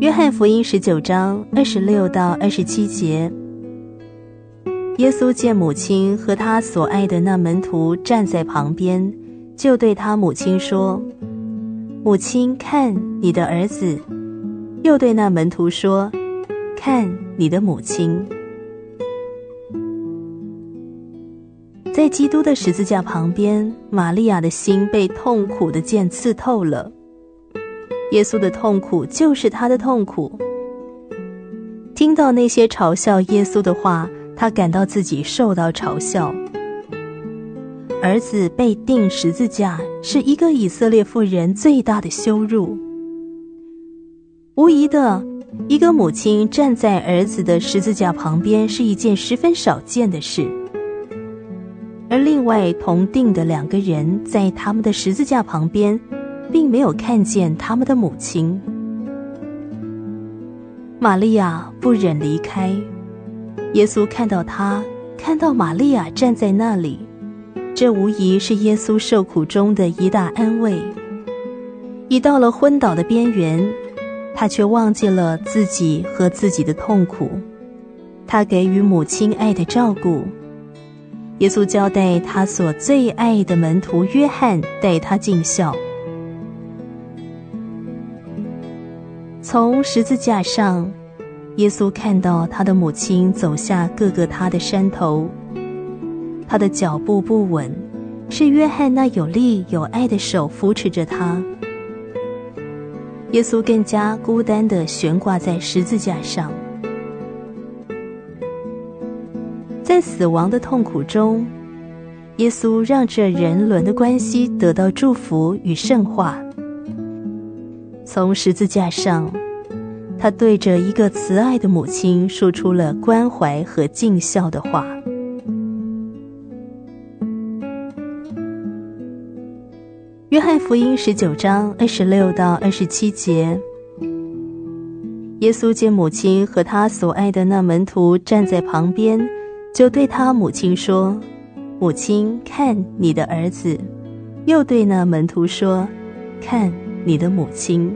约翰福音十九章二十六到二十七节，耶稣见母亲和他所爱的那门徒站在旁边，就对他母亲说：“母亲，看你的儿子。”又对那门徒说：“看你的母亲。”在基督的十字架旁边，玛利亚的心被痛苦的剑刺透了。耶稣的痛苦就是他的痛苦。听到那些嘲笑耶稣的话，他感到自己受到嘲笑。儿子被钉十字架是一个以色列妇人最大的羞辱。无疑的，一个母亲站在儿子的十字架旁边是一件十分少见的事。而另外同钉的两个人在他们的十字架旁边，并没有看见他们的母亲。玛利亚不忍离开，耶稣看到她，看到玛利亚站在那里，这无疑是耶稣受苦中的一大安慰。已到了昏倒的边缘，他却忘记了自己和自己的痛苦，他给予母亲爱的照顾。耶稣交代他所最爱的门徒约翰带他尽孝。从十字架上，耶稣看到他的母亲走下各个他的山头，他的脚步不稳，是约翰那有力有爱的手扶持着他。耶稣更加孤单的悬挂在十字架上。在死亡的痛苦中，耶稣让这人伦的关系得到祝福与圣化。从十字架上，他对着一个慈爱的母亲说出了关怀和尽孝的话。约翰福音十九章二十六到二十七节，耶稣见母亲和他所爱的那门徒站在旁边。就对他母亲说：“母亲，看你的儿子。”又对那门徒说：“看你的母亲。”